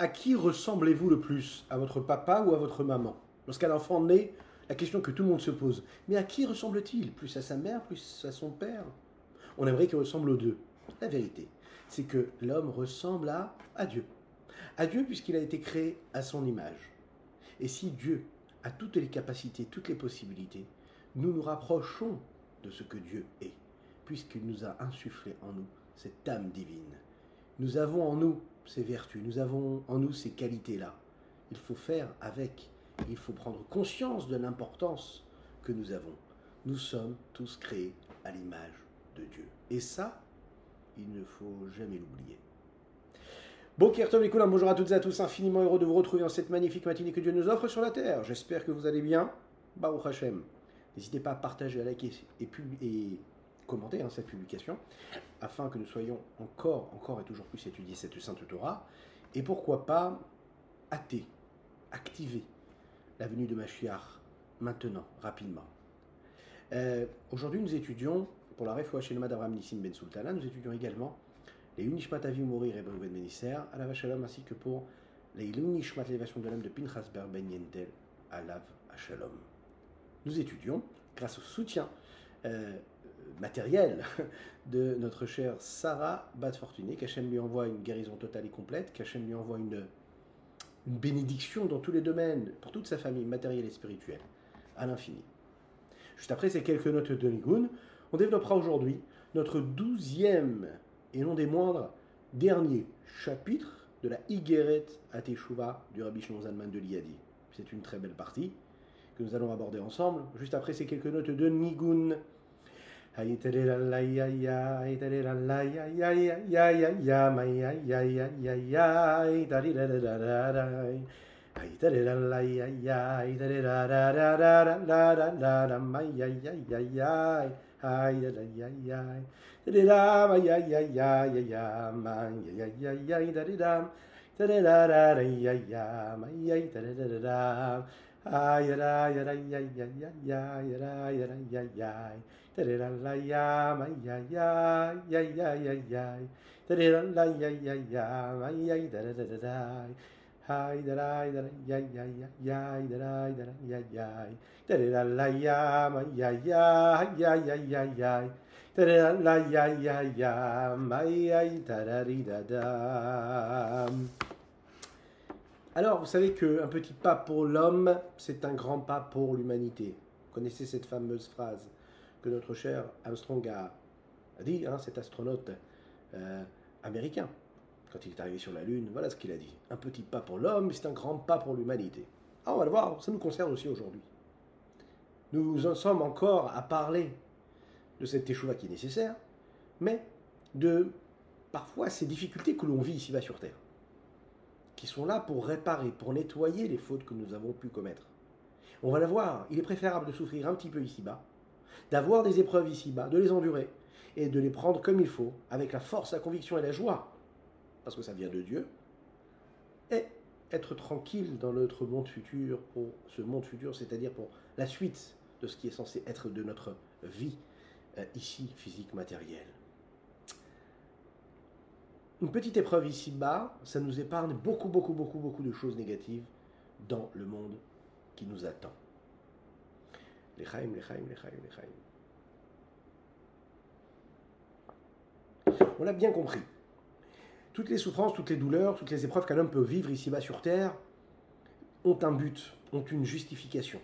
à qui ressemblez-vous le plus À votre papa ou à votre maman? Lorsqu'un enfant naît, la question que tout le monde se pose, mais à qui ressemble-t-il? Plus à sa mère, plus à son père? On aimerait qu'il ressemble aux deux. La vérité, c'est que l'homme ressemble à, Dieu. À Dieu puisqu'il a été créé à son image. Et si Dieu a toutes les capacités, toutes les possibilités, nous nous rapprochons de ce que Dieu est, puisqu'il nous a insufflé en nous cette âme divine. Nous avons en nous ces vertus, nous avons en nous ces qualités-là. Il faut faire avec, il faut prendre conscience de l'importance que nous avons. Nous sommes tous créés à l'image de Dieu. Et ça, il ne faut jamais l'oublier. Bonjour à toutes et à tous, infiniment heureux de vous retrouver en cette magnifique matinée que Dieu nous offre sur la terre. J'espère que vous allez bien. Baruch Hashem. N'hésitez pas à partager, à liker et, et commenter hein, cette publication, afin que nous soyons encore, encore et toujours plus étudier cette sainte Torah, et pourquoi pas hâter, activer la venue de Mashiach maintenant, rapidement. Euh, aujourd'hui, nous étudions, pour la Refoua le d'Abraham Nissim Ben Sultana, nous étudions également les Unishmat Avi Mourir et Ben Benisser, à la Vachalom, ainsi que pour les Unishmat l'élévation de l'âme de Pinchas Ben Yentel, à Lav. Nous étudions, grâce au soutien euh, matériel de notre chère Sarah Bat Fortuné, qu'Hachem lui envoie une guérison totale et complète, qu'Hachem lui envoie une, bénédiction dans tous les domaines, pour toute sa famille, matérielle et spirituelle, à l'infini. Juste après ces quelques notes de Nigun, on développera aujourd'hui notre douzième et non des moindres dernier chapitre de la Igeret à Teshuvah du Rabbi Shimon de Liadi. C'est une très belle partie que nous allons aborder ensemble, juste après ces quelques notes de Nigun. Ay terera la ya ya, ay terera la ya ya ya ya ya ya, my ya ya ya ya ya, ay terera da da da Ay terera la ya ya, ay terera da da da da da da da da, my ya ya ya ya, ay da ya ya, terera my ya ya ya ya ya, my ya ya ya ya da da da da da da da ya ya, my ya da da da da. Hi da da da ya ya ya ya da da da ya ya da da la ya ma ya ya ya ya ya ya da da la ya ya ya ma ya da da da da Alors, vous savez qu'un petit pas pour l'homme, c'est un grand pas pour l'humanité. Vous connaissez cette fameuse phrase que notre cher Armstrong a dit, hein, cet astronaute euh, américain quand il est arrivé sur la Lune, voilà ce qu'il a dit. Un petit pas pour l'homme, c'est un grand pas pour l'humanité. Ah, on va le voir, ça nous concerne aussi aujourd'hui. Nous en sommes encore à parler de cette échouva qui est nécessaire, mais de parfois ces difficultés que l'on vit ici-bas sur Terre, qui sont là pour réparer, pour nettoyer les fautes que nous avons pu commettre. On va la voir, il est préférable de souffrir un petit peu ici-bas, d'avoir des épreuves ici-bas, de les endurer, et de les prendre comme il faut, avec la force, la conviction et la joie parce que ça vient de Dieu, et être tranquille dans notre monde futur, pour ce monde futur, c'est-à-dire pour la suite de ce qui est censé être de notre vie euh, ici, physique, matérielle. Une petite épreuve ici-bas, ça nous épargne beaucoup, beaucoup, beaucoup, beaucoup de choses négatives dans le monde qui nous attend. Les chaim, les chaim, les chaim, les chaim. On l'a bien compris toutes les souffrances, toutes les douleurs, toutes les épreuves qu'un homme peut vivre ici-bas sur Terre ont un but, ont une justification.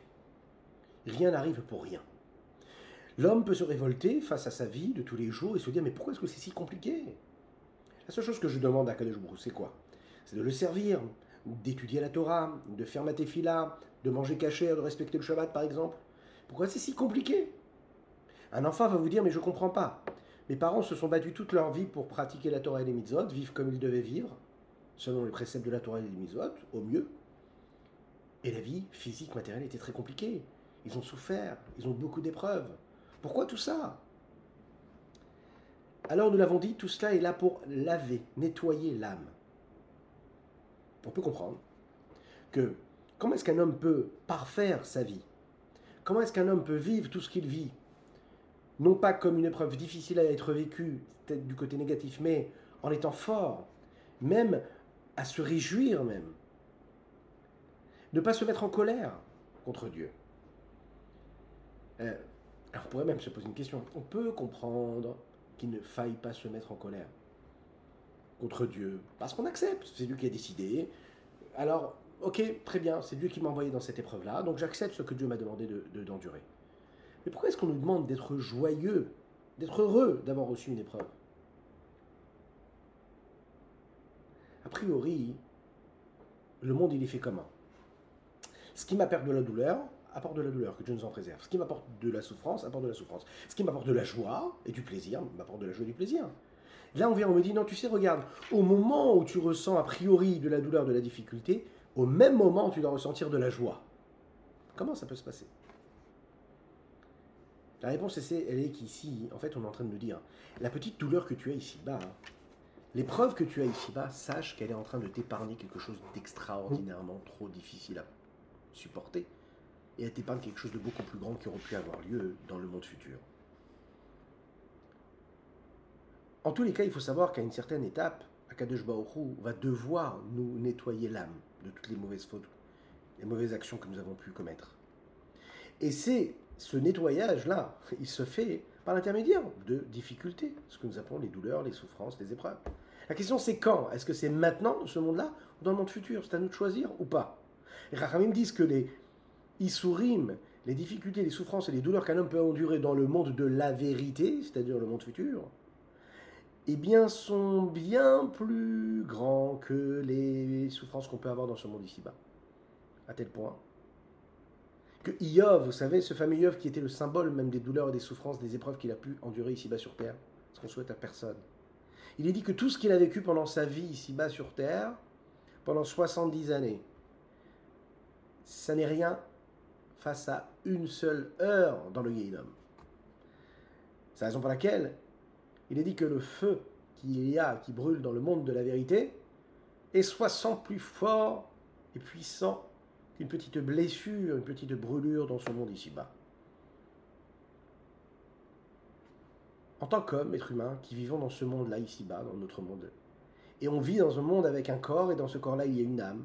Rien n'arrive pour rien. L'homme peut se révolter face à sa vie de tous les jours et se dire mais pourquoi est-ce que c'est si compliqué? La seule chose que je demande à Kadesh c'est quoi? C'est de le servir, d'étudier la Torah, de faire ma tefila, de manger caché, de respecter le Shabbat par exemple. Pourquoi c'est si compliqué? Un enfant va vous dire mais je comprends pas. Mes parents se sont battus toute leur vie pour pratiquer la Torah et les mitzvot, vivre comme ils devaient vivre, selon les préceptes de la Torah et des mitzvot, au mieux. Et la vie physique, matérielle était très compliquée. Ils ont souffert, ils ont beaucoup d'épreuves. Pourquoi tout ça? Alors nous l'avons dit, tout cela est là pour laver, nettoyer l'âme. On peut comprendre que comment est-ce qu'un homme peut parfaire sa vie? Comment est-ce qu'un homme peut vivre tout ce qu'il vit? Non pas comme une épreuve difficile à être vécue, peut-être du côté négatif, mais en étant fort, même à se réjouir même. Ne pas se mettre en colère contre Dieu. Euh, alors on pourrait même se poser une question. On peut comprendre qu'il ne faille pas se mettre en colère contre Dieu, parce qu'on accepte, c'est Dieu qui a décidé. Alors, ok, très bien, c'est Dieu qui m'a envoyé dans cette épreuve-là, donc j'accepte ce que Dieu m'a demandé d'endurer. De. Mais pourquoi est-ce qu'on nous demande d'être joyeux, d'être heureux d'avoir reçu une épreuve? A priori, le monde, il est fait comment Ce qui m'apporte de la douleur, apporte de la douleur, que Dieu nous en préserve. Ce qui m'apporte de la souffrance, apporte de la souffrance. Ce qui m'apporte de la joie et du plaisir, m'apporte de la joie et du plaisir. Là, on vient, on me dit, non, tu sais, regarde, au moment où tu ressens a priori de la douleur, de la difficulté, au même moment, tu dois ressentir de la joie. Comment ça peut se passer? La réponse, elle est qu'ici, en fait, on est en train de nous dire, la petite douleur que tu as ici-bas, L'épreuve que tu as ici-bas, sache qu'elle est en train de t'épargner quelque chose d'extraordinairement trop difficile à supporter. Et elle t'épargne quelque chose de beaucoup plus grand qui aurait pu avoir lieu dans le monde futur. En tous les cas, il faut savoir qu'à une certaine étape, Akadosh Baoru va devoir nous nettoyer l'âme de toutes les mauvaises fautes, les mauvaises actions que nous avons pu commettre. Et c'est ce nettoyage-là, il se fait par l'intermédiaire de difficultés, ce que nous appelons les douleurs, les souffrances, les épreuves. La question c'est quand? Est-ce que c'est maintenant, dans ce monde-là, ou dans le monde futur? C'est à nous de choisir ou pas Les disent que les Issourim, les difficultés, les souffrances et les douleurs qu'un homme peut endurer dans le monde de la vérité, c'est-à-dire le monde futur, eh bien, sont bien plus grands que les souffrances qu'on peut avoir dans ce monde ici-bas. À tel point que Iov, vous savez, ce fameux Iov qui était le symbole même des douleurs et des souffrances, des épreuves qu'il a pu endurer ici-bas sur terre, ce qu'on souhaite à personne. Il est dit que tout ce qu'il a vécu pendant sa vie ici-bas sur Terre, pendant 70 années, ça n'est rien face à une seule heure dans le Yéhinom. C'est la raison pour laquelle il est dit que le feu qu'il y a, qui brûle dans le monde de la vérité, est 60 plus fort et puissant qu'une petite blessure, une petite brûlure dans ce monde ici-bas. en tant qu'homme, être humain, qui vivons dans ce monde-là, ici-bas, dans notre monde, et on vit dans un monde avec un corps, et dans ce corps-là, il y a une âme,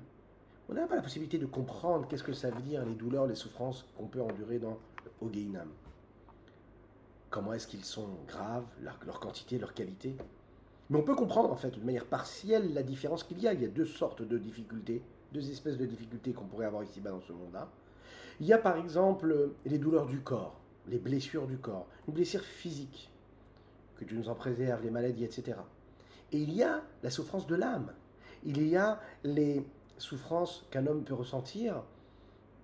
on n'a pas la possibilité de comprendre qu'est-ce que ça veut dire, les douleurs, les souffrances qu'on peut endurer dans Ogeinam. Comment est-ce qu'ils sont graves, leur, quantité, leur qualité? Mais on peut comprendre, en fait, de manière partielle, la différence qu'il y a. Il y a deux sortes de difficultés, deux espèces de difficultés qu'on pourrait avoir ici-bas dans ce monde-là. Il y a par exemple les douleurs du corps, les blessures du corps, une blessure physique que Dieu nous en préserve, les maladies, etc. Et il y a la souffrance de l'âme. Il y a les souffrances qu'un homme peut ressentir,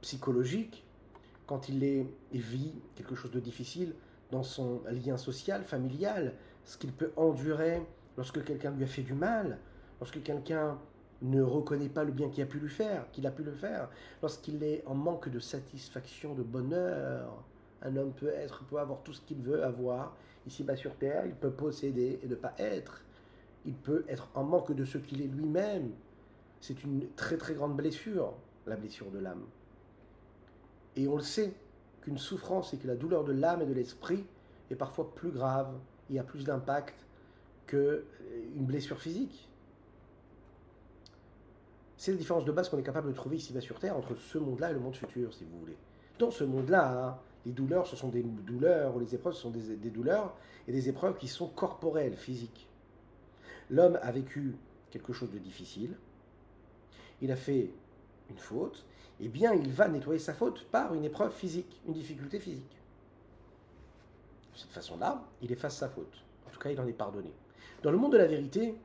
psychologiques, quand il, est, vit quelque chose de difficile dans son lien social, familial, ce qu'il peut endurer lorsque quelqu'un lui a fait du mal, lorsque quelqu'un ne reconnaît pas le bien qu'il a pu lui faire, qu'il a pu le faire, lorsqu'il est en manque de satisfaction, de bonheur. Un homme peut être, peut avoir tout ce qu'il veut avoir, ici-bas sur terre, il peut posséder et ne pas être. Il peut être en manque de ce qu'il est lui-même. C'est une très très grande blessure, la blessure de l'âme. Et on le sait, qu'une souffrance et que la douleur de l'âme et de l'esprit est parfois plus grave, il a plus d'impact qu'une blessure physique. C'est la différence de base qu'on est capable de trouver ici-bas sur Terre entre ce monde-là et le monde futur, si vous voulez. Dans ce monde-là, hein, les douleurs, ce sont des douleurs, ou les épreuves, ce sont des, douleurs et des épreuves qui sont corporelles, physiques. L'homme a vécu quelque chose de difficile, il a fait une faute, eh bien il va nettoyer sa faute par une épreuve physique, une difficulté physique. De cette façon-là, il efface sa faute. En tout cas, il en est pardonné. Dans le monde de la vérité,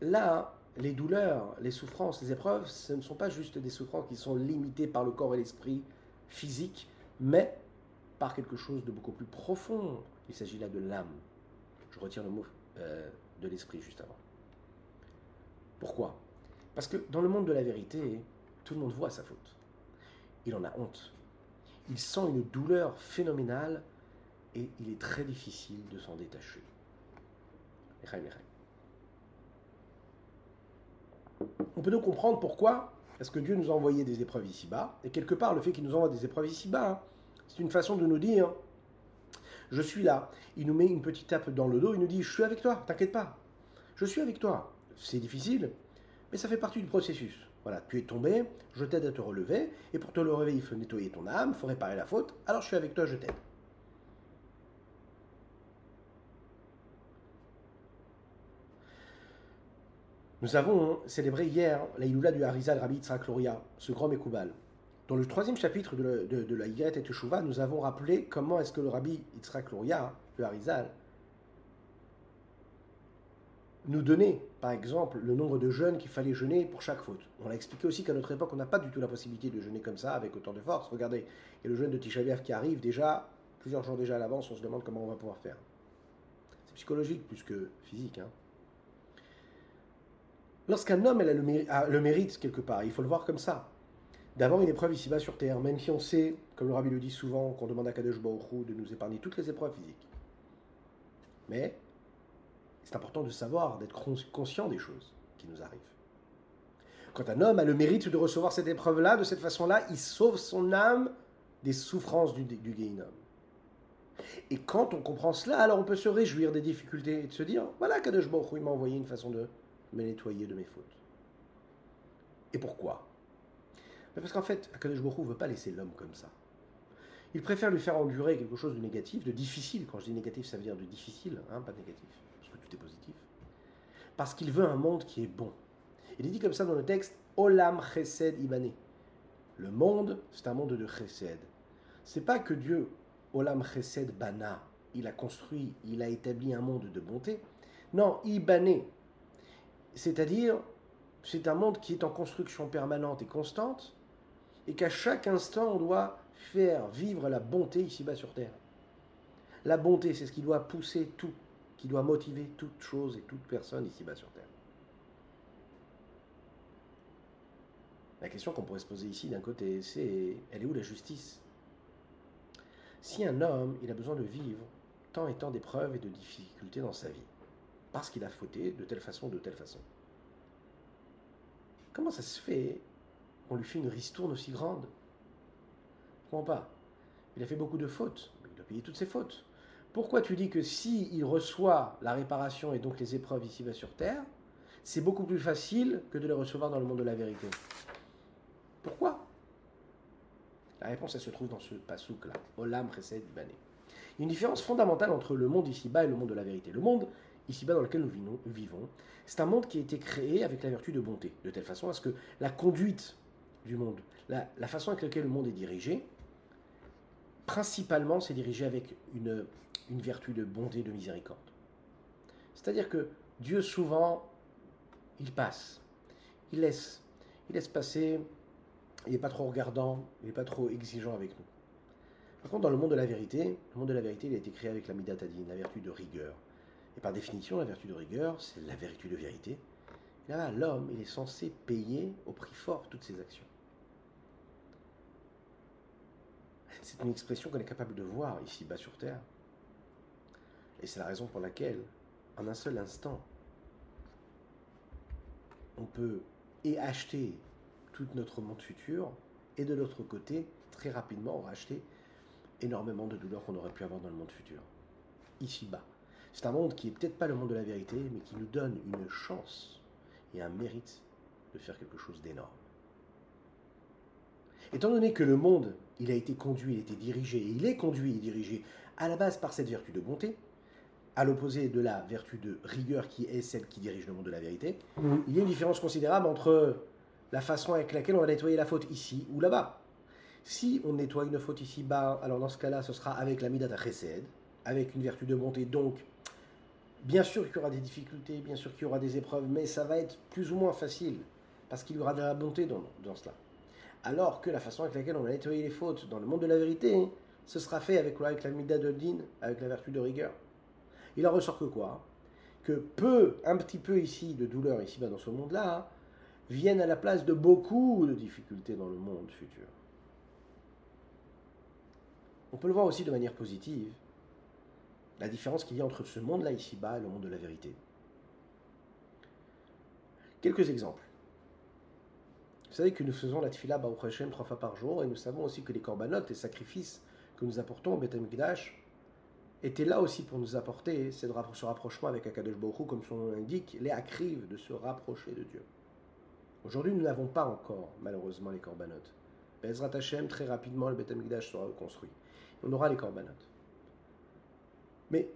là, les douleurs, les souffrances, les épreuves, ce ne sont pas juste des souffrances qui sont limitées par le corps et l'esprit physique, mais par quelque chose de beaucoup plus profond. Il s'agit là de l'âme. Je retire le mot euh, de l'esprit juste avant. Pourquoi? Parce que dans le monde de la vérité, tout le monde voit sa faute. Il en a honte. Il sent une douleur phénoménale et il est très difficile de s'en détacher. On peut donc comprendre pourquoi est-ce que Dieu nous a envoyé des épreuves ici-bas. Et quelque part, le fait qu'il nous envoie des épreuves ici-bas, hein, c'est une façon de nous dire, je suis là. Il nous met une petite tape dans le dos, il nous dit, je suis avec toi, t'inquiète pas. Je suis avec toi. C'est difficile, Mais ça fait partie du processus. Voilà, tu es tombé, je t'aide à te relever, et pour te le relever, il faut nettoyer ton âme, il faut réparer la faute, alors je suis avec toi, je t'aide. Nous avons célébré hier la Iloula du Harizal Rabbi Yitzhak Loria, ce grand Mekoubal. Dans le troisième chapitre de, la Yigret et Teshuvah, nous avons rappelé comment est-ce que le Rabbi Yitzhak le Harizal, nous donnait, par exemple, le nombre de jeûnes qu'il fallait jeûner pour chaque faute. On a expliqué aussi qu'à notre époque, on n'a pas du tout la possibilité de jeûner comme ça, avec autant de force. Regardez, il y a le jeûne de B'Av qui arrive déjà, plusieurs jours déjà à l'avance, on se demande comment on va pouvoir faire. C'est psychologique plus que physique. Hein. Lorsqu'un homme a le, mérite quelque part, il faut le voir comme ça, d'avoir une épreuve ici-bas sur Terre, même si on sait, comme le rabbi le dit souvent, qu'on demande à Kadosh Baruch de nous épargner toutes les épreuves physiques. Mais c'est important de savoir, d'être conscient des choses qui nous arrivent. Quand un homme a le mérite de recevoir cette épreuve-là, de cette façon-là, il sauve son âme des souffrances du, du Et quand on comprend cela, alors on peut se réjouir des difficultés et de se dire, voilà, Kadosh Baruch il m'a envoyé une façon de me nettoyer de mes fautes. Et pourquoi? Parce qu'en fait, Akadosh Baruch ne veut pas laisser l'homme comme ça. Il préfère lui faire endurer quelque chose de négatif, de difficile. Quand je dis négatif, ça veut dire de difficile, hein, pas négatif, parce que positif. Parce qu'il veut un monde qui est bon. Il est dit comme ça dans le texte Olam Chesed Ibane. Le monde, c'est un monde de Chesed. C'est pas que Dieu, Olam Chesed Bana, il a construit, il a établi un monde de bonté. Non, Ibane, c'est-à-dire, c'est un monde qui est en construction permanente et constante, et qu'à chaque instant, on doit faire vivre la bonté ici-bas sur Terre. La bonté, c'est ce qui doit pousser tout, qui doit motiver toute chose et toute personne ici-bas sur Terre. La question qu'on pourrait se poser ici d'un côté, c'est elle est où la justice? Si un homme, il a besoin de vivre tant et tant d'épreuves et de difficultés dans sa vie, parce qu'il a fauté de telle façon, de telle façon. Comment ça se fait qu'on lui fait une ristourne aussi grande? Comprends pas. Il a fait beaucoup de fautes, il doit payer toutes ses fautes. Pourquoi tu dis que si il reçoit la réparation et donc les épreuves ici-bas sur terre, c'est beaucoup plus facile que de les recevoir dans le monde de la vérité? Pourquoi? La réponse, elle se trouve dans ce pasouk-là. Olam. Il y a une différence fondamentale entre le monde ici-bas et le monde de la vérité. Le monde ici-bas dans lequel nous vivons, c'est un monde qui a été créé avec la vertu de bonté, de telle façon à ce que la conduite du monde, la, façon avec laquelle le monde est dirigé, principalement c'est dirigé avec une, une vertu de bonté, de miséricorde. C'est-à-dire que Dieu souvent, il passe, il laisse, il laisse passer, il n'est pas trop regardant, il n'est pas trop exigeant avec nous. Par contre, dans le monde de la vérité, le monde de la vérité, il a été créé avec la midatadine, la vertu de rigueur, et par définition, la vertu de rigueur, c'est la vertu de vérité. là, l'homme, il est censé payer au prix fort toutes ses actions. C'est une expression qu'on est capable de voir ici bas sur Terre. Et c'est la raison pour laquelle, en un seul instant, on peut et acheter tout notre monde futur, et de l'autre côté, très rapidement, racheter énormément de douleurs qu'on aurait pu avoir dans le monde futur, ici bas. C'est un monde qui est peut-être pas le monde de la vérité, mais qui nous donne une chance et un mérite de faire quelque chose d'énorme. Étant donné que le monde, il a été conduit, il a été dirigé, et il est conduit et dirigé à la base par cette vertu de bonté, à l'opposé de la vertu de rigueur qui est celle qui dirige le monde de la vérité, mhm. il y a une différence considérable entre la façon avec laquelle on va nettoyer la faute ici ou là-bas. Si on nettoie une faute ici-bas, alors dans ce cas-là, ce sera avec la midata chesed, avec une vertu de bonté, donc Bien sûr qu'il y aura des difficultés, bien sûr qu'il y aura des épreuves, mais ça va être plus ou moins facile, parce qu'il y aura de la bonté dans, cela. Alors que la façon avec laquelle on va nettoyer les fautes dans le monde de la vérité, ce sera fait avec, avec la mida de din, avec la vertu de rigueur. Il en ressort que quoi Que peu, un petit peu ici de douleur, ici-bas dans ce monde-là, viennent à la place de beaucoup de difficultés dans le monde futur. On peut le voir aussi de manière positive la différence qu'il y a entre ce monde-là ici-bas et le monde de la vérité. Quelques exemples. Vous savez que nous faisons la tfila Baruch Hashem trois fois par jour et nous savons aussi que les corbanotes, les sacrifices que nous apportons au Beth Étaient là aussi pour nous apporter ce rapprochement avec Akadosh Baruch comme son nom l'indique, les acrives de se rapprocher de Dieu. Aujourd'hui, nous n'avons pas encore, malheureusement, les corbanotes. Bezrat Hashem, très rapidement, le Beth Amikdash sera reconstruit. On aura les corbanotes. Mais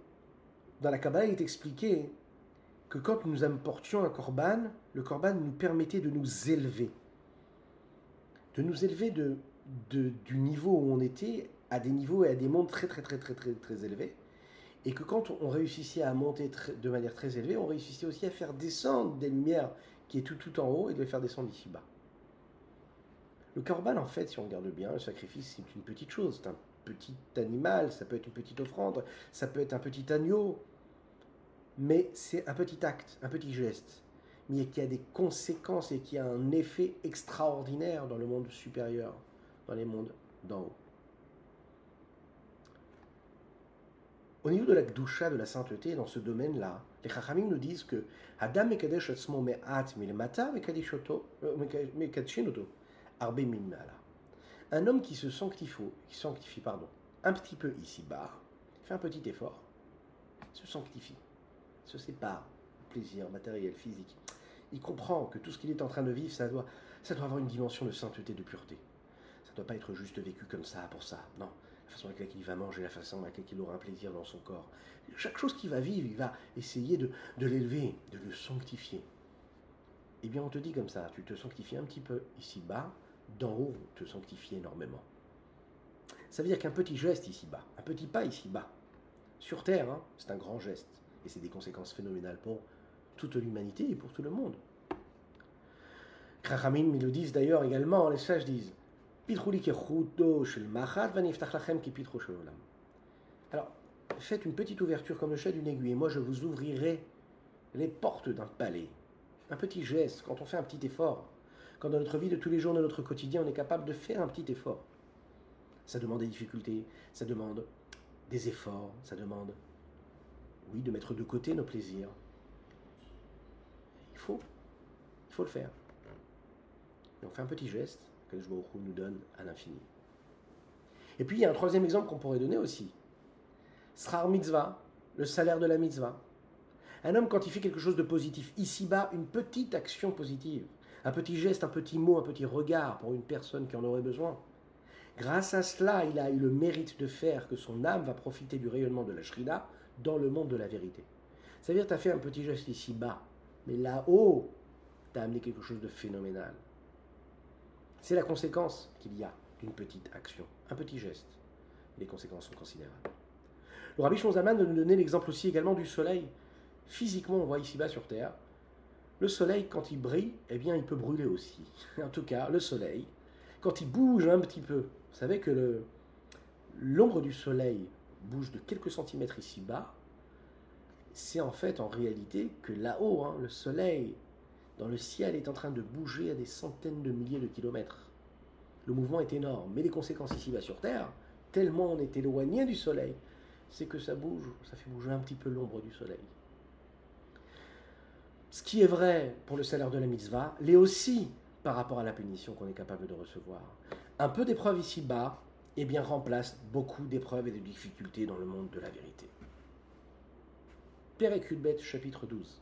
dans la Kabbalah, il est expliqué que quand nous importions un korban, le korban nous permettait de nous élever. De nous élever de, du niveau où on était à des niveaux et à des mondes très très très très très très élevés. Et que quand on réussissait à monter de manière très élevée, on réussissait aussi à faire descendre des lumières qui est tout tout en haut et de les faire descendre ici bas. Le korban, en fait, si on regarde bien, le sacrifice, c'est une petite chose. C'est un petit animal, ça peut être une petite offrande, ça peut être un petit agneau. Mais c'est un petit acte, un petit geste, mais qui a des conséquences et qui a un effet extraordinaire dans le monde supérieur, dans les mondes d'en haut. Au niveau de la gdusha, de la sainteté, dans ce domaine-là, les Chachamim nous disent que Adam mekadshinoto arbe. Un homme qui se sanctifie, qui sanctifie pardon, un petit peu ici-bas, fait un petit effort, se sanctifie, se sépare plaisir matériel, physique. Il comprend que tout ce qu'il est en train de vivre, ça doit, ça doit avoir une dimension de sainteté, de pureté. Ça ne doit pas être juste vécu comme ça, pour ça. Non, la façon avec laquelle il va manger, la façon avec laquelle il aura un plaisir dans son corps. Chaque chose qu'il va vivre, il va essayer de, l'élever, de le sanctifier. Eh bien, on te dit comme ça, tu te sanctifies un petit peu ici-bas, d'en haut, te sanctifies énormément. Ça veut dire qu'un petit geste ici-bas, un petit pas ici-bas, sur Terre, hein, c'est un grand geste. Et c'est des conséquences phénoménales pour toute l'humanité et pour tout le monde. Krachamim, ils le disent d'ailleurs également, les sages disent alors, faites une petite ouverture comme le chat d'une aiguille, et moi je vous ouvrirai les portes d'un palais. Un petit geste, quand on fait un petit effort, quand dans notre vie de tous les jours, dans notre quotidien, on est capable de faire un petit effort. Ça demande des difficultés, ça demande des efforts, ça demande, oui, de mettre de côté nos plaisirs. Il faut, il faut le faire. Et on fait un petit geste, que je nous donne à l'infini. Et puis il y a un troisième exemple qu'on pourrait donner aussi. Srar mitzvah, le salaire de la mitzvah. Un homme, quand il fait quelque chose de positif, ici-bas, une petite action positive, un petit geste, un petit mot, un petit regard pour une personne qui en aurait besoin. Grâce à cela, il a eu le mérite de faire que son âme va profiter du rayonnement de la Shrina dans le monde de la vérité. Ça veut dire que tu as fait un petit geste ici-bas, mais là-haut, tu as amené quelque chose de phénoménal. C'est la conséquence qu'il y a d'une petite action, un petit geste. Les conséquences sont considérables. Le Rabbi Shonzaman nous donner l'exemple aussi également du soleil. Physiquement, on voit ici-bas sur Terre, le soleil, quand il brille, eh bien, il peut brûler aussi. En tout cas, le soleil, quand il bouge un petit peu, vous savez que l'ombre du soleil bouge de quelques centimètres ici-bas, c'est en fait en réalité que là-haut, hein, le soleil dans le ciel est en train de bouger à des centaines de milliers de kilomètres. Le mouvement est énorme, mais les conséquences ici-bas sur Terre, tellement on est éloigné du Soleil, c'est que ça bouge, ça fait bouger un petit peu l'ombre du Soleil. Ce qui est vrai pour le salaire de la mitzvah l'est aussi par rapport à la punition qu'on est capable de recevoir. Un peu d'épreuve ici-bas, eh bien, remplace beaucoup d'épreuves et de difficultés dans le monde de la vérité. Père chapitre 12.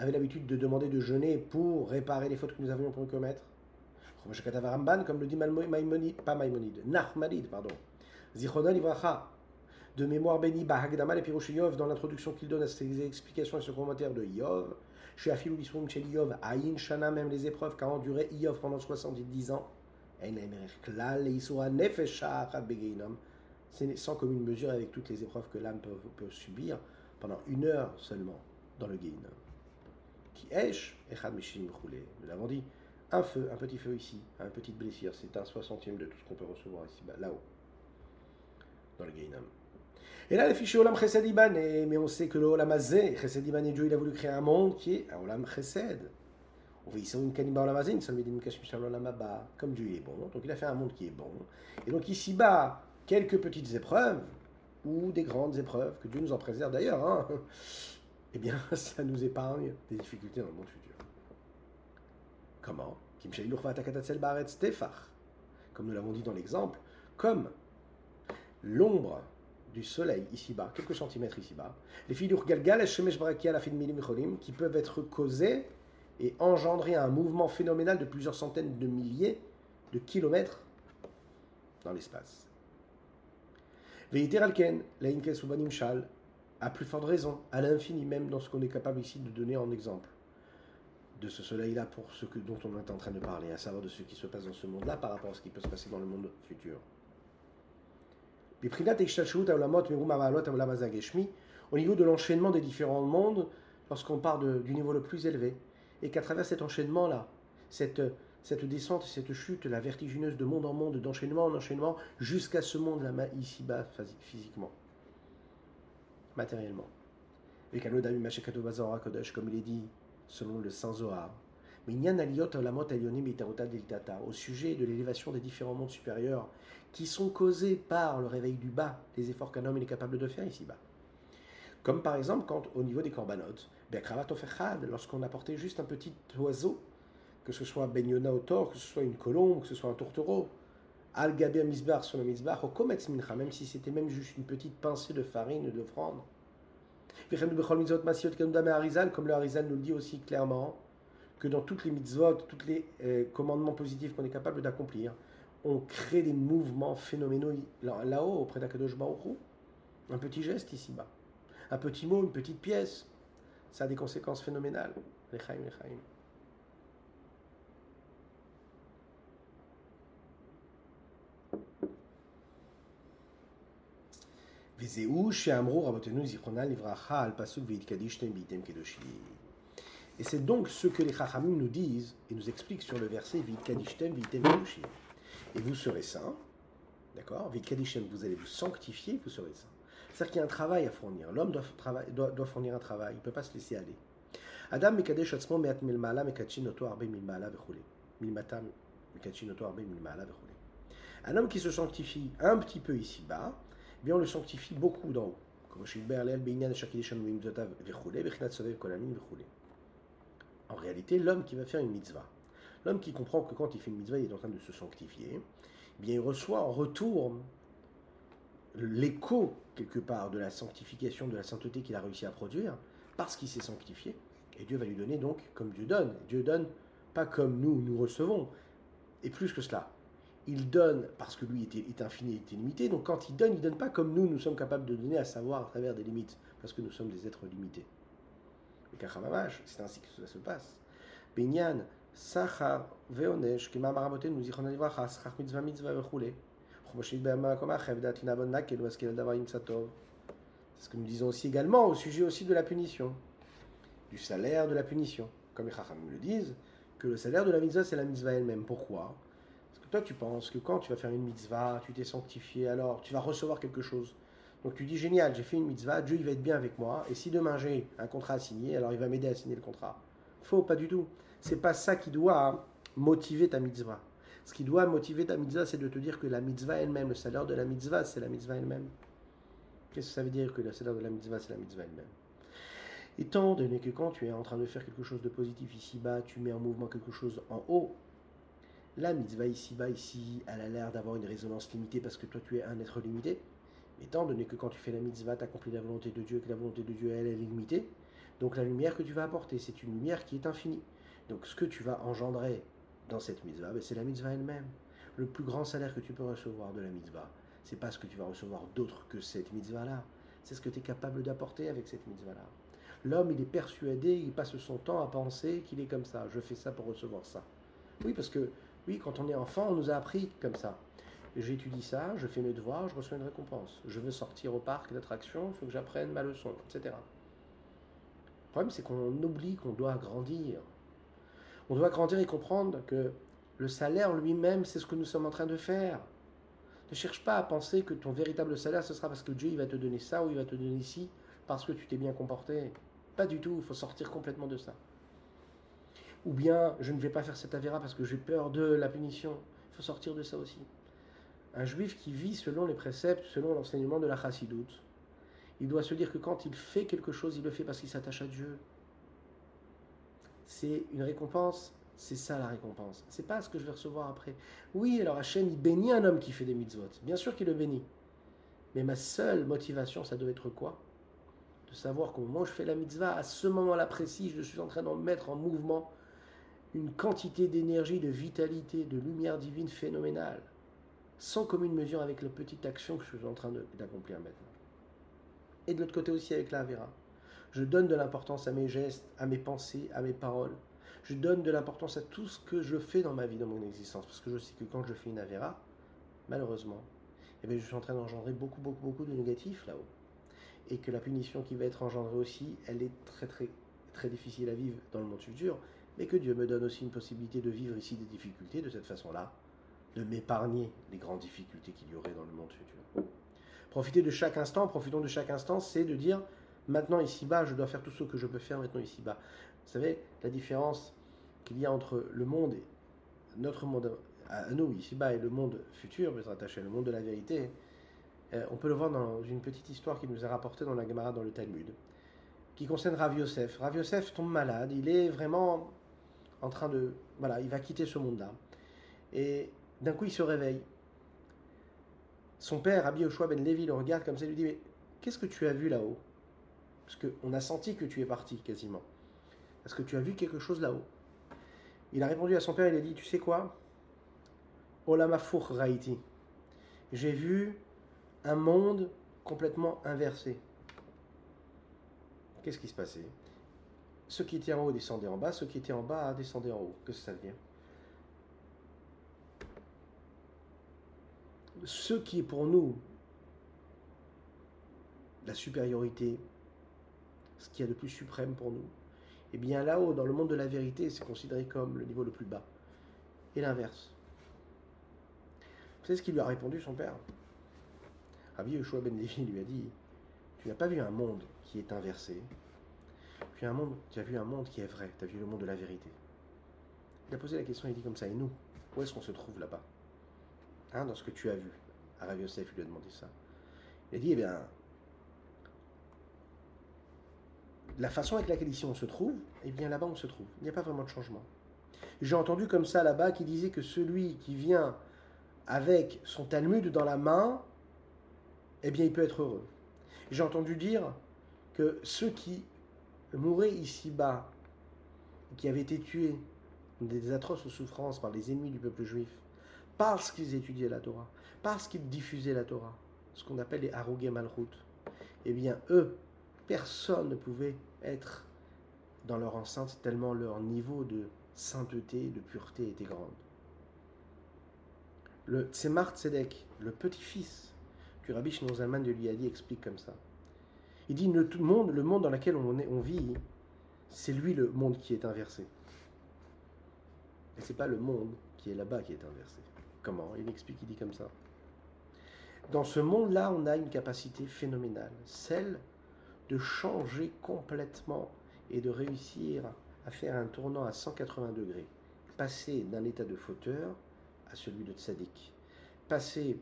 avait l'habitude de demander de jeûner pour réparer les fautes que nous avions pu commettre. Comme le dit Maïmonide, pas Maïmonide, Nachmanide, pardon. Zichronal Ivracha, de mémoire béni, Bahagdama et Pirosh Yov, dans l'introduction qu'il donne à ses explications et ce commentaire de Yov, chez Afilou Bisrum chez Yov, Aïn Shana, même les épreuves qu'a enduré Yov pendant 70 ans, c'est sans commune mesure avec toutes les épreuves que l'âme peut, peut subir pendant une heure seulement dans le Geinam. Nous l'avons dit, un feu, un petit feu ici, un petite blessure, c'est un soixantième de tout ce qu'on peut recevoir ici, bas, là-haut, dans le Gainam. Et là, les fichiers Olam Chesed Iban, mais on sait que le Olam Azé, Chesed Iban et Dieu, il a voulu créer un monde qui est un Olam Chesed. Une une comme Dieu est bon. Donc il a fait un monde qui est bon. Et donc ici-bas, quelques petites épreuves, ou des grandes épreuves, que Dieu nous en préserve d'ailleurs, hein, eh bien, ça nous épargne des difficultés dans le monde futur. Comment Comme nous l'avons dit dans l'exemple, comme l'ombre du soleil ici-bas, quelques centimètres ici-bas, les figures galgal et qui peuvent être causées et engendrer un mouvement phénoménal de plusieurs centaines de milliers de kilomètres dans l'espace. La shal, à plus forte raison, à l'infini même dans ce qu'on est capable ici de donner en exemple de ce soleil-là pour ce dont on est en train de parler, à savoir de ce qui se passe dans ce monde-là par rapport à ce qui peut se passer dans le monde futur. Au niveau de l'enchaînement des différents mondes, lorsqu'on part du niveau le plus élevé, et qu'à travers cet enchaînement-là, cette, cette descente, cette chute, la vertigineuse de monde en monde, d'enchaînement en enchaînement, jusqu'à ce monde-là, ici-bas, physiquement, matériellement. Comme il est dit selon le Saint Zohar. Au sujet de l'élévation des différents mondes supérieurs qui sont causés par le réveil du bas, les efforts qu'un homme est capable de faire ici-bas. Comme par exemple quand au niveau des corbanotes, lorsqu'on apportait juste un petit oiseau, que ce soit Ben Yona au que ce soit une colombe, que ce soit un tourtereau, Al Misbar sur le Misbar, Kometz Mincha, même si c'était même juste une petite pincée de farine d'offrande. Comme le Harizal nous le dit aussi clairement, que dans toutes les mitzvot, tous les euh, commandements positifs qu'on est capable d'accomplir, on crée des mouvements phénoménaux là-haut, auprès d'Akadosh Baruch Un petit geste ici-bas. Un petit mot, une petite pièce. Ça a des conséquences phénoménales. Lechaim, lechaim. Et c'est donc ce que les Chachamim nous disent et nous expliquent sur le verset. Et vous serez saints, d'accord vous allez vous sanctifier, vous serez saints. C'est-à-dire qu'il y a un travail à fournir. L'homme doit, doit, fournir un travail, il ne peut pas se laisser aller. Adam Mekadesh Atzmo Meat Milmala Mekachin Arbe Milmala Vechule. Milmatam Mekachin Arbe Milmala. Un homme qui se sanctifie un petit peu ici-bas, bien on le sanctifie beaucoup d'en haut. En réalité, l'homme qui va faire une mitzvah, l'homme qui comprend que quand il fait une mitzvah, il est en train de se sanctifier, eh bien il reçoit en retour l'écho, quelque part, de la sanctification, de la sainteté qu'il a réussi à produire, parce qu'il s'est sanctifié. Et Dieu va lui donner donc comme Dieu donne. Dieu donne pas comme nous, nous recevons. Et plus que cela, il donne parce que lui est, infini, est illimité. Donc quand il donne, il donne pas comme nous, nous sommes capables de donner, à savoir à travers des limites, parce que nous sommes des êtres limités. C'est ainsi que cela se passe. Binyan, Sachar, Veonesh, nous Sachar mitzvah mitzvah C'est ce que nous disons aussi également au sujet aussi de la punition, du salaire de la punition. Comme les Chachamim le disent, que le salaire de la mitzvah, c'est la mitzvah elle-même. Pourquoi? Toi, tu penses que quand tu vas faire une mitzvah, tu t'es sanctifié, alors tu vas recevoir quelque chose. Donc tu dis génial, j'ai fait une mitzvah, Dieu va être bien avec moi, et si demain j'ai un contrat à signer, alors il va m'aider à signer le contrat. Faux, pas du tout. C'est pas ça qui doit motiver ta mitzvah. Ce qui doit motiver ta mitzvah, c'est de te dire que la mitzvah elle-même, le salaire de la mitzvah, c'est la mitzvah elle-même. Qu'est-ce que ça veut dire que le salaire de la mitzvah, c'est la mitzvah elle-même? Étant donné que quand tu es en train de faire quelque chose de positif ici-bas, tu mets en mouvement quelque chose en haut, la mitzvah ici-bas, ici, elle a l'air d'avoir une résonance limitée parce que toi tu es un être limité. Mais étant donné que quand tu fais la mitzvah, tu accomplis la volonté de Dieu, que la volonté de Dieu, elle, est limitée, donc la lumière que tu vas apporter, c'est une lumière qui est infinie. Donc ce que tu vas engendrer dans cette mitzvah, ben, c'est la mitzvah elle-même. Le plus grand salaire que tu peux recevoir de la mitzvah, c'est pas ce que tu vas recevoir d'autre que cette mitzvah-là. C'est ce que tu es capable d'apporter avec cette mitzvah-là. L'homme, il est persuadé, il passe son temps à penser qu'il est comme ça. Je fais ça pour recevoir ça. Oui, parce que oui, quand on est enfant, on nous a appris comme ça. J'étudie ça, je fais mes devoirs, je reçois une récompense. Je veux sortir au parc d'attraction, il faut que j'apprenne ma leçon, etc. Le problème, c'est qu'on oublie qu'on doit grandir. On doit grandir et comprendre que le salaire lui-même, c'est ce que nous sommes en train de faire. Ne cherche pas à penser que ton véritable salaire, ce sera parce que Dieu il va te donner ça ou il va te donner ci, parce que tu t'es bien comporté. Pas du tout, il faut sortir complètement de ça. Ou bien, je ne vais pas faire cette avéra parce que j'ai peur de la punition. Il faut sortir de ça aussi. Un juif qui vit selon les préceptes, selon l'enseignement de la chassidoute, il doit se dire que quand il fait quelque chose, il le fait parce qu'il s'attache à Dieu. C'est une récompense, c'est ça la récompense. C'est pas ce que je vais recevoir après. Oui, alors Hachem, il bénit un homme qui fait des mitzvot. Bien sûr qu'il le bénit. Mais ma seule motivation, ça doit être quoi? De savoir qu'au moment où je fais la mitzvah, à ce moment-là précis, je suis en train d'en mettre en mouvement une quantité d'énergie, de vitalité, de lumière divine phénoménale, sans commune mesure avec la petite action que je suis en train d'accomplir maintenant. Et de l'autre côté aussi avec la Avera. Je donne de l'importance à mes gestes, à mes pensées, à mes paroles. Je donne de l'importance à tout ce que je fais dans ma vie, dans mon existence. Parce que je sais que quand je fais une Avera, malheureusement, eh bien, je suis en train d'engendrer beaucoup, beaucoup, beaucoup de négatifs là-haut. Et que la punition qui va être engendrée aussi, elle est très, très, très difficile à vivre dans le monde futur et que Dieu me donne aussi une possibilité de vivre ici des difficultés de cette façon-là, de m'épargner les grandes difficultés qu'il y aurait dans le monde futur. Profiter de chaque instant, profitons de chaque instant, c'est de dire maintenant ici-bas, je dois faire tout ce que je peux faire maintenant ici-bas. Vous savez, la différence qu'il y a entre le monde, et notre monde à nous ici-bas, et le monde futur, mais rattaché, le monde de la vérité, euh, on peut le voir dans une petite histoire qui nous est rapportée dans la Gemara dans le Talmud, qui concerne Rav Yosef. Rav Yosef tombe malade, il est vraiment en train de... Voilà, il va quitter ce monde-là. Et d'un coup, il se réveille. Son père, Rabbi Yoshua ben Levi, le regarde comme ça et lui dit, mais qu'est-ce que tu as vu là-haut? Parce qu'on a senti que tu es parti quasiment. Est-ce que tu as vu quelque chose là-haut? Il a répondu à son père, il a dit, tu sais quoi? Olamafur Raiti. J'ai vu un monde complètement inversé. Qu'est-ce qui se passait? Ceux qui étaient en haut descendaient en bas, ceux qui étaient en bas descendaient en haut. Que ça dire? Ce qui est pour nous la supériorité, ce qu'il y a de plus suprême pour nous, eh bien là-haut, dans le monde de la vérité, c'est considéré comme le niveau le plus bas. Et l'inverse. Vous savez ce qu'il lui a répondu, son père Rabbi Yeshua Ben Levi lui a dit Tu n'as pas vu un monde qui est inversé, tu as, vu un monde qui est vrai, tu as vu le monde de la vérité. Il a posé la question, il dit comme ça, et nous, où est-ce qu'on se trouve là-bas? Hein, Dans ce que tu as vu. Arav Yosef lui a demandé ça. Il a dit, eh bien, la façon avec laquelle ici on se trouve, eh bien là-bas on se trouve. Il n'y a pas vraiment de changement. J'ai entendu comme ça là-bas qui disait que celui qui vient avec son Talmud dans la main, eh bien il peut être heureux. J'ai entendu dire que ceux qui mourait ici-bas, qui avait été tué des atroces souffrances par les ennemis du peuple juif, parce qu'ils étudiaient la Torah, parce qu'ils diffusaient la Torah, ce qu'on appelle les Harugé Malchut, eh bien, eux, personne ne pouvait être dans leur enceinte tellement leur niveau de sainteté, de pureté était grande. Le Tzemar Tzedek, le petit-fils du Rabbi Shnon de Liadi, explique comme ça. Il dit le monde, le monde dans lequel on, est, vit, c'est lui le monde qui est inversé. Et c'est pas le monde qui est là-bas qui est inversé. Comment? Il explique, il dit comme ça. Dans ce monde-là, on a une capacité phénoménale, celle de changer complètement et de réussir à faire un tournant à 180 degrés, passer d'un état de fauteur à celui de tzaddik, passer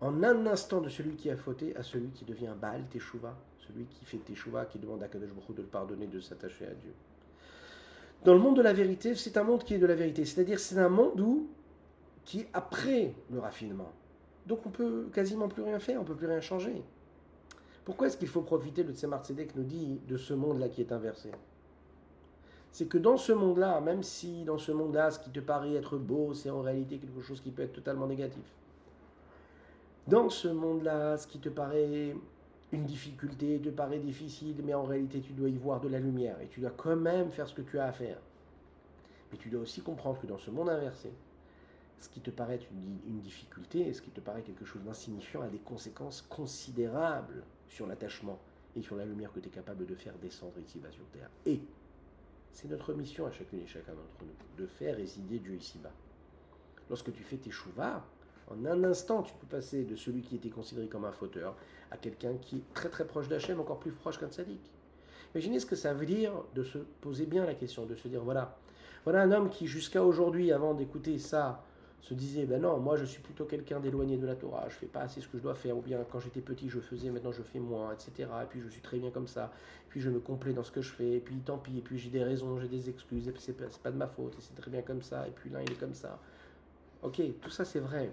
en un instant de celui qui a fauté à celui qui devient Baal Teshuvah, celui qui fait Teshuvah, qui demande à Kadosh Baruch de le pardonner, de s'attacher à Dieu. Dans le monde de la vérité, c'est un monde qui est de la vérité, c'est-à-dire c'est un monde où, qui est après le raffinement. Donc on peut quasiment plus rien faire, on peut plus rien changer. Pourquoi est-ce qu'il faut profiter, le Tzemar Tzedek nous dit, de ce monde-là qui est inversé? C'est que dans ce monde-là, même si dans ce monde-là, ce qui te paraît être beau, c'est en réalité quelque chose qui peut être totalement négatif. Dans ce monde-là, ce qui te paraît une difficulté te paraît difficile, mais en réalité tu dois y voir de la lumière et tu dois quand même faire ce que tu as à faire. Mais tu dois aussi comprendre que dans ce monde inversé, ce qui te paraît une, difficulté, ce qui te paraît quelque chose d'insignifiant a des conséquences considérables sur l'attachement et sur la lumière que tu es capable de faire descendre ici-bas sur terre. Et c'est notre mission à chacune et chacun d'entre nous, de faire résider Dieu ici-bas. Lorsque tu fais tes chouvas, En un instant, tu peux passer de celui qui était considéré comme un fauteur à quelqu'un qui est très très proche d'Hachem, encore plus proche qu'un sadique. Imaginez ce que ça veut dire de se poser bien la question, de se dire voilà, voilà un homme qui jusqu'à aujourd'hui, avant d'écouter ça, se disait ben non, moi je suis plutôt quelqu'un d'éloigné de la Torah, je fais pas assez ce que je dois faire, ou bien quand j'étais petit je faisais, maintenant je fais moins, etc. Et puis je suis très bien comme ça, et puis je me complais dans ce que je fais, et puis tant pis, et puis j'ai des raisons, j'ai des excuses, et puis c'est pas, de ma faute, et c'est très bien comme ça, et puis là il est comme ça. Ok, tout ça c'est vrai.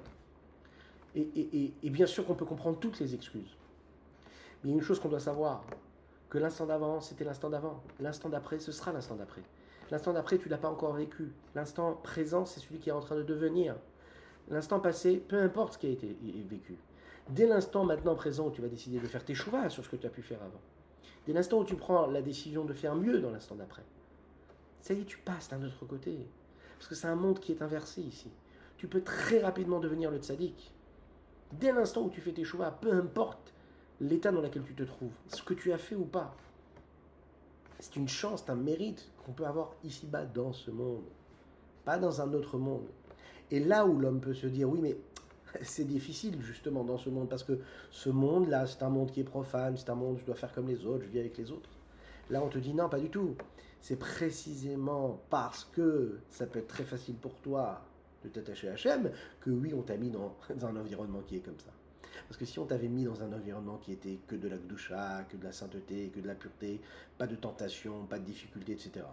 Et, bien sûr qu'on peut comprendre toutes les excuses. Mais une chose qu'on doit savoir, que l'instant d'avant, c'était l'instant d'avant. L'instant d'après, ce sera l'instant d'après. L'instant d'après, tu l'as pas encore vécu. L'instant présent, c'est celui qui est en train de devenir. L'instant passé, peu importe ce qui a été vécu. Dès l'instant maintenant présent où tu vas décider de faire tes choix sur ce que tu as pu faire avant, dès l'instant où tu prends la décision de faire mieux dans l'instant d'après, ça y est, tu passes d'un autre côté. Parce que c'est un monde qui est inversé ici. Tu peux très rapidement devenir le tzaddik. Dès l'instant où tu fais tes choix, peu importe l'état dans lequel tu te trouves, ce que tu as fait ou pas, c'est une chance, c'est un mérite qu'on peut avoir ici-bas dans ce monde, pas dans un autre monde. Et là où l'homme peut se dire, oui, mais c'est difficile justement dans ce monde, parce que ce monde-là, c'est un monde qui est profane, c'est un monde où je dois faire comme les autres, je vis avec les autres. Là, on te dit, non, pas du tout. C'est précisément parce que ça peut être très facile pour toi de t'attacher à Hachem que oui, on t'a mis dans, un environnement qui est comme ça. Parce que si on t'avait mis dans un environnement qui était que de la gdoucha, que de la sainteté, que de la pureté, pas de tentation, pas de difficulté, etc.,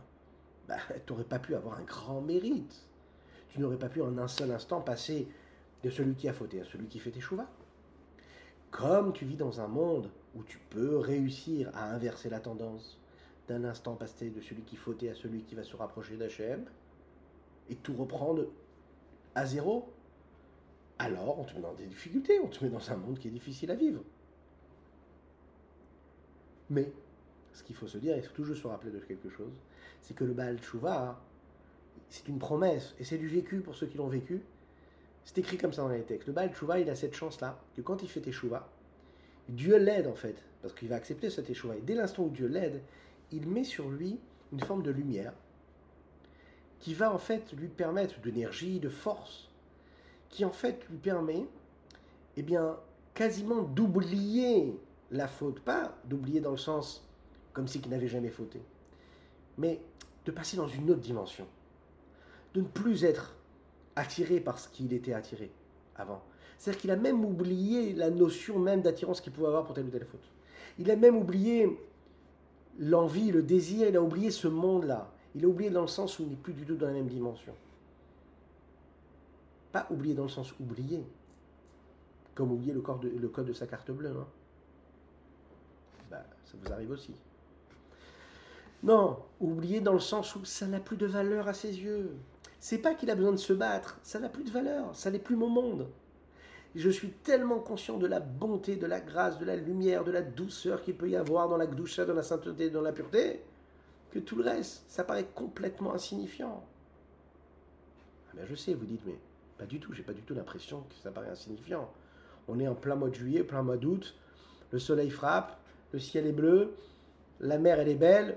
bah, tu n'aurais pas pu avoir un grand mérite tu n'aurais pas pu en un seul instant passer de celui qui a fauté à celui qui fait tes chouvas. Comme tu vis dans un monde où tu peux réussir à inverser la tendance, d'un instant passer de celui qui fautait à celui qui va se rapprocher d'Hachem, et tout reprendre à zéro, alors on te met dans des difficultés, on te met dans un monde qui est difficile à vivre. Mais, ce qu'il faut se dire, et toujours se rappeler de quelque chose, c'est que le Baal Tshuva, c'est une promesse, et c'est du vécu pour ceux qui l'ont vécu. C'est écrit comme ça dans les textes. Le Baal Tshuva, il a cette chance-là, que quand il fait Teshuva, Dieu l'aide en fait, parce qu'il va accepter ce Teshuva. Et dès l'instant où Dieu l'aide, il met sur lui une forme de lumière qui va en fait lui permettre d'énergie, de force, qui en fait lui permet, eh bien, quasiment d'oublier la faute. Pas d'oublier dans le sens comme si qu'il n'avait jamais fauté, mais de passer dans une autre dimension de ne plus être attiré par ce qu'il était attiré avant. C'est-à-dire qu'il a même oublié la notion même d'attirance qu'il pouvait avoir pour telle ou telle faute. Il a même oublié l'envie, le désir, il a oublié ce monde-là. Il a oublié dans le sens où il n'est plus du tout dans la même dimension. Pas oublié dans le sens oublié, comme oublier le, le code de sa carte bleue. Hein. Bah, ça vous arrive aussi. Non, oublié dans le sens où ça n'a plus de valeur à ses yeux. C'est pas qu'il a besoin de se battre, ça n'a plus de valeur, ça n'est plus mon monde. Je suis tellement conscient de la bonté, de la grâce, de la lumière, de la douceur qu'il peut y avoir dans la gdoucha, dans la sainteté, dans la pureté, que tout le reste, ça paraît complètement insignifiant. Ah ben je sais, vous dites, mais pas du tout, j'ai pas du tout l'impression que ça paraît insignifiant. On est en plein mois de juillet, plein mois d'août, le soleil frappe, le ciel est bleu, la mer elle est belle,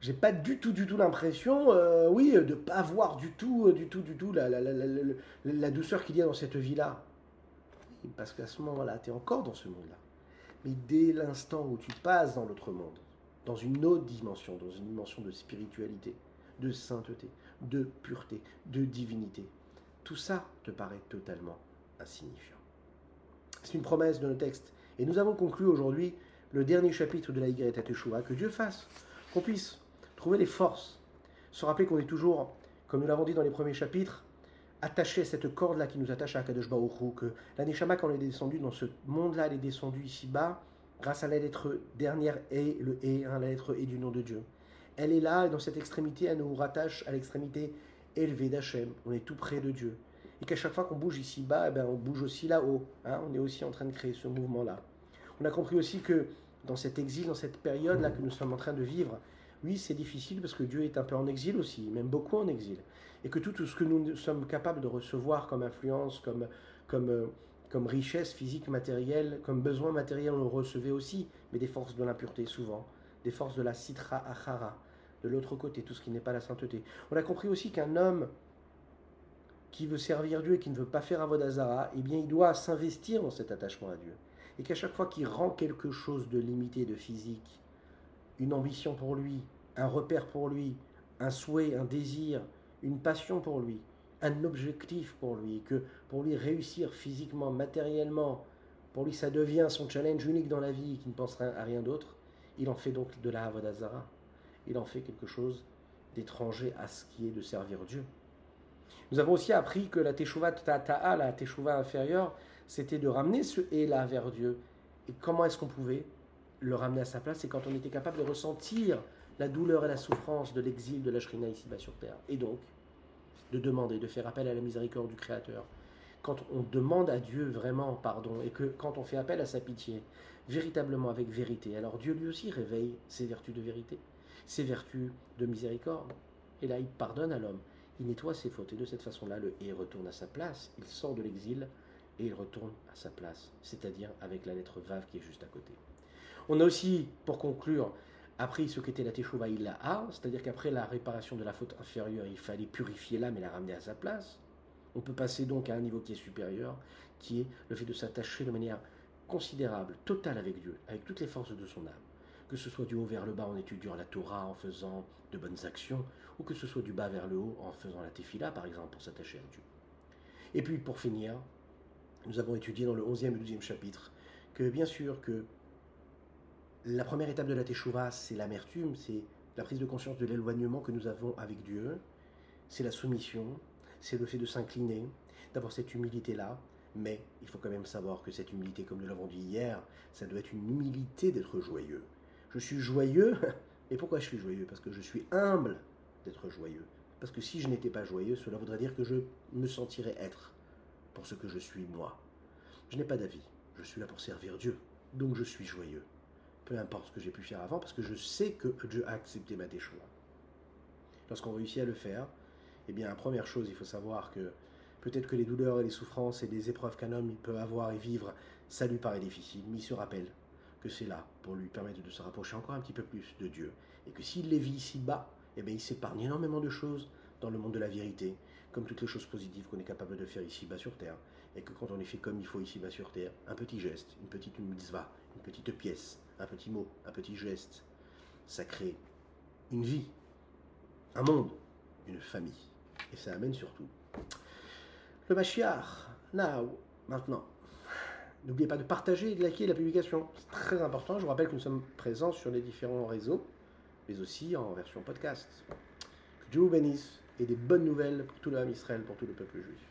j'ai pas du tout, du tout l'impression, euh, oui, de pas voir du tout, euh, du tout, du tout la, la, douceur qu'il y a dans cette vie-là. parce qu'à ce moment-là, tu es encore dans ce monde-là. Mais dès l'instant où tu passes dans l'autre monde, dans une autre dimension, dans une dimension de spiritualité, de sainteté, de pureté, de divinité, tout ça te paraît totalement insignifiant. C'est une promesse de nos textes. Et nous avons conclu aujourd'hui le dernier chapitre de la Y Teshuvah, que Dieu fasse, qu'on puisse trouver les forces, se rappeler qu'on est toujours, comme nous l'avons dit dans les premiers chapitres, attaché à cette corde-là qui nous attache à Kadosh Baruch que la Neshama, quand elle est descendue dans ce monde-là, elle est descendue ici-bas, grâce à la lettre dernière et le et, hein, la lettre et du nom de Dieu. Elle est là, et dans cette extrémité, elle nous rattache à l'extrémité élevée d'Hachem. On est tout près de Dieu. Et qu'à chaque fois qu'on bouge ici-bas, eh ben, on bouge aussi là-haut. Hein. on est aussi en train de créer ce mouvement-là. On a compris aussi que dans cet exil, dans cette période-là que nous sommes en train de vivre, oui, c'est difficile parce que Dieu est un peu en exil aussi, même beaucoup en exil. Et que tout, ce que nous sommes capables de recevoir comme influence, comme, comme, euh, comme richesse physique, matérielle, comme besoin matériel, on le recevait aussi, mais des forces de l'impureté souvent, des forces de la citra achara, de l'autre côté, tout ce qui n'est pas la sainteté. On a compris aussi qu'un homme qui veut servir Dieu et qui ne veut pas faire Avodazara, eh bien, il doit s'investir dans cet attachement à Dieu. Et qu'à chaque fois qu'il rend quelque chose de limité, de physique, une ambition pour lui, un repère pour lui, un souhait, un désir, une passion pour lui, un objectif pour lui, que pour lui réussir physiquement, matériellement, pour lui ça devient son challenge unique dans la vie, qui ne pensera à rien d'autre, il en fait donc de la Avodazara. Il en fait quelque chose d'étranger à ce qui est de servir Dieu. Nous avons aussi appris que la Teshuvah Tata'a, la Teshuvah inférieure, c'était de ramener ce et-là vers Dieu. Et comment est-ce qu'on pouvait le ramener à sa place? C'est quand on était capable de ressentir la douleur et la souffrance de l'exil de la Shrina ici-bas sur terre. Et donc, de demander, de faire appel à la miséricorde du Créateur. Quand on demande à Dieu vraiment pardon et que quand on fait appel à sa pitié, véritablement avec vérité, alors Dieu lui aussi réveille ses vertus de vérité, ses vertus de miséricorde. Et là, il pardonne à l'homme, il nettoie ses fautes. Et de cette façon-là, le et retourne à sa place, il sort de l'exil et il retourne à sa place, c'est-à-dire avec la lettre Vav qui est juste à côté. On a aussi, pour conclure, appris ce qu'était la Teshuvah a, c'est-à-dire qu'après la réparation de la faute inférieure, il fallait purifier l'âme et la ramener à sa place. On peut passer donc à un niveau qui est supérieur, qui est le fait de s'attacher de manière considérable, totale avec Dieu, avec toutes les forces de son âme. Que ce soit du haut vers le bas en étudiant la Torah, en faisant de bonnes actions, ou que ce soit du bas vers le haut en faisant la Tefila, par exemple, pour s'attacher à Dieu. Et puis, pour finir, nous avons étudié dans le 11e et 12e chapitre que, bien sûr, que la première étape de la Teshuvah, c'est l'amertume, c'est la prise de conscience de l'éloignement que nous avons avec Dieu, c'est la soumission, c'est le fait de s'incliner, d'avoir cette humilité-là, mais il faut quand même savoir que cette humilité, comme nous l'avons dit hier, ça doit être une humilité d'être joyeux. Je suis joyeux, et pourquoi je suis joyeux? Parce que je suis humble d'être joyeux. Parce que si je n'étais pas joyeux, cela voudrait dire que je me sentirais être pour ce que je suis moi. Je n'ai pas d'avis, je suis là pour servir Dieu, donc je suis joyeux peu importe ce que j'ai pu faire avant, parce que je sais que Dieu a accepté ma déchoua. Lorsqu'on réussit à le faire, eh bien, première chose, il faut savoir que peut-être que les douleurs et les souffrances et les épreuves qu'un homme peut avoir et vivre, ça lui paraît difficile, mais il se rappelle que c'est là pour lui permettre de se rapprocher encore un petit peu plus de Dieu. Et que s'il les vit ici-bas, eh bien, il s'épargne énormément de choses dans le monde de la vérité, comme toutes les choses positives qu'on est capable de faire ici-bas sur Terre. Et que quand on les fait comme il faut ici-bas sur Terre, un petit geste, une petite mitzvah, une petite pièce, un petit mot, un petit geste, ça crée une vie, un monde, une famille. Et ça amène surtout le Mashiach, now, maintenant. N'oubliez pas de partager et de liker la publication. C'est très important. Je vous rappelle que nous sommes présents sur les différents réseaux, mais aussi en version podcast. Que Dieu vous bénisse et des bonnes nouvelles pour tout le Israël, pour tout le peuple juif.